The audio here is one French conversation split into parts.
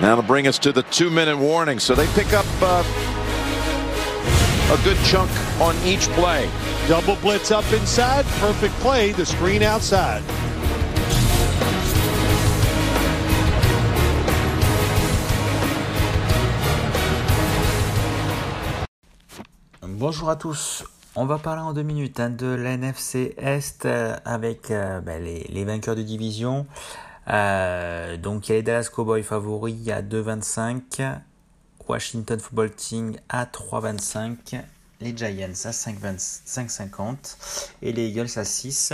That'll bring us to the two-minute warning. So they pick up uh, a good chunk on each play. Double blitz up inside. Perfect play. The screen outside. Bonjour à tous. On va parler en deux minutes hein, de l'NFC Est euh, avec euh, ben, les, les, vainqueurs de division. Euh, donc il y a les Dallas Cowboys favoris à 2,25, Washington Football Team à 3,25, les Giants à 5,50 et les Eagles à 6.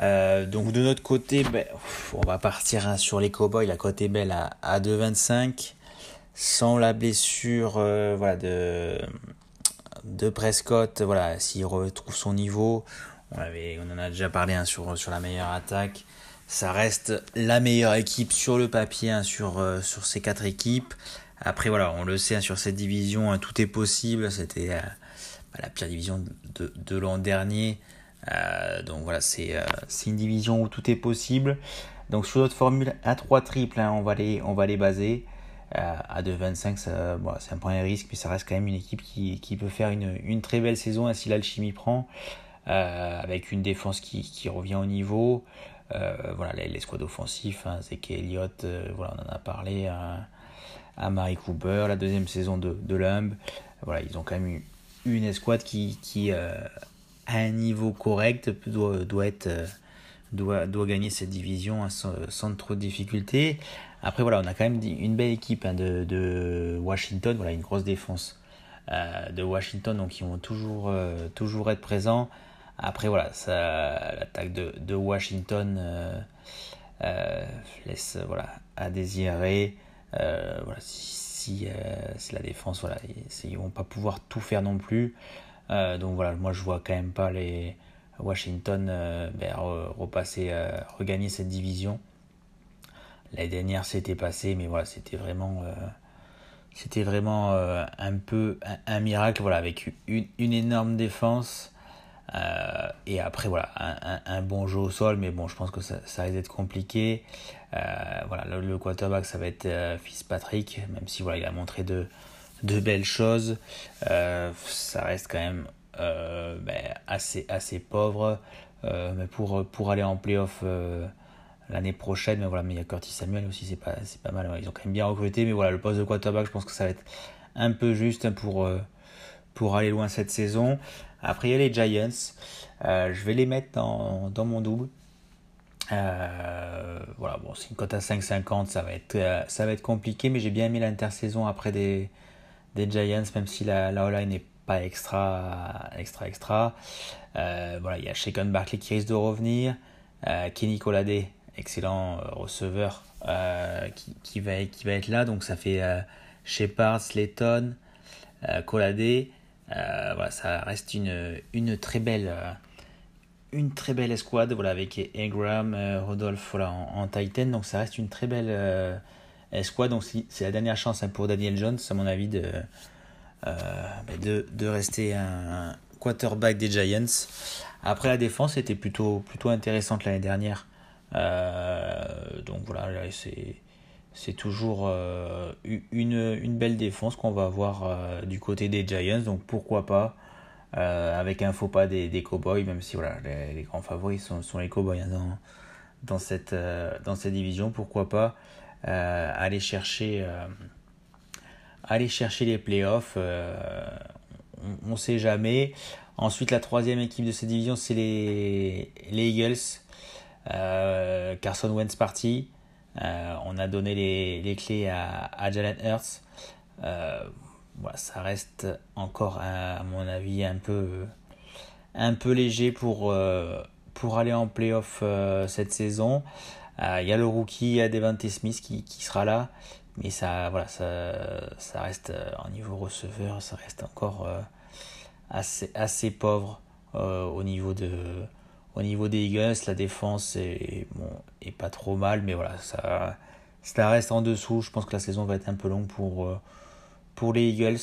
Euh, donc de notre côté, ben, on va partir hein, sur les Cowboys, la côté belle à, à 2,25 sans la blessure euh, voilà, de, Prescott, voilà, s'il retrouve son niveau, on, avait, en a déjà parlé hein, sur la meilleure attaque, ça reste la meilleure équipe sur le papier hein, sur, euh, sur ces quatre équipes. Après, voilà, on le sait, hein, sur cette division, hein, tout est possible. C'était euh, bah, la pire division de, de l'an dernier. Euh, donc voilà, c'est une division où tout est possible. Donc sur notre formule à 3 triples, on, va les, on va les baser. à 2,25, c'est un point de risque, mais ça reste quand même une équipe qui, qui peut faire une, une très belle saison si l'alchimie prend. Avec une défense qui, revient au niveau, euh, voilà, les, les squads offensifs, hein, c'est qu'Eliott, euh, voilà, on en a parlé à, à Marie Cooper, la deuxième saison de, de Lumb. Voilà, ils ont quand même eu une escouade qui, euh, à un niveau correct, doit, doit, gagner cette division hein, sans, trop de difficultés. Après, voilà, on a quand même une belle équipe hein, de, Washington, voilà, une grosse défense euh, de Washington, donc ils vont toujours, euh, toujours être présents. Après, voilà, l'attaque de, de, Washington euh, euh, laisse voilà, à désirer. Euh, voilà, si, si la défense, voilà, ils vont pas pouvoir tout faire non plus. donc voilà, moi je vois quand même pas les Washington ben, repasser, regagner cette division. L'année dernière c'était passé, mais voilà, c'était vraiment c'était vraiment un peu un, miracle voilà avec une, une énorme défense euh, et après, voilà, un, bon jeu au sol, mais bon, je pense que ça, risque d'être compliqué. Euh, voilà, le, quarterback, ça va être euh, Fitzpatrick, même si voilà, il a montré de, de belles choses. Euh, ça reste quand même ben, assez, assez pauvre. mais pour, pour aller en playoff l'année prochaine, mais voilà, mais il y a Curtis Samuel aussi, c'est pas, pas mal. Ils ont quand même bien recruté, mais voilà, le poste de quarterback, je pense que ça va être un peu juste pour, pour aller loin cette saison. Après, il y a les Giants. Euh, je vais les mettre dans, dans mon double. Euh, voilà, bon, c'est une cote à 5,50, ça va être euh, ça va être compliqué, mais j'ai bien aimé l'intersaison après des, des Giants, même si la, la n'est pas extra, extra, extra. voilà, il y a Shaken Barkley qui risque de revenir, Kenny Colade, excellent receveur, qui, qui, va, qui va être là, donc ça fait Shepard, Slayton, Colade. Euh, voilà, ça reste une, une très belle euh, une très belle escouade voilà avec Ingram, euh, Rodolphe voilà, en, Titan donc ça reste une très belle escouade. Donc c'est la dernière chance hein, pour Daniel Jones à mon avis de ben de, de, rester un, quarterback des Giants. Après la défense était plutôt plutôt intéressante l'année dernière. Donc voilà c'est c'est toujours euh, une, belle défense qu'on va avoir euh, du côté des Giants. Donc pourquoi pas, euh, avec un faux pas des, Cowboys, même si les, grands favoris sont, les Cowboys hein, dans, cette, division, pourquoi pas aller, chercher, aller chercher les playoffs. on ne sait jamais. Ensuite, la troisième équipe de cette division, c'est les, les Eagles. Carson Wentz parti. Euh, on a donné les, les clés à, à Jalen Hurts. Euh, voilà, ça reste encore, à, mon avis, un peu, un peu léger pour, euh, pour aller en playoff cette saison. Il y a le rookie Devante Smith qui, qui sera là, mais ça, voilà, ça, ça reste en niveau receveur, ça reste encore assez, assez pauvre au niveau de au niveau des Eagles, la défense est, bon, est pas trop mal, mais voilà, ça, ça reste en dessous. Je pense que la saison va être un peu longue pour, euh, pour les Eagles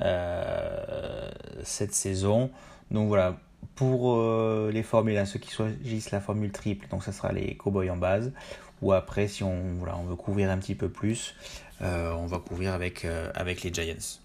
euh, cette saison. Donc voilà, pour euh, les formules, ceux qui choisissent la formule triple, donc ça sera les Cowboys en base. ou après si on, voilà, on veut couvrir un petit peu plus, on va couvrir avec, avec les Giants.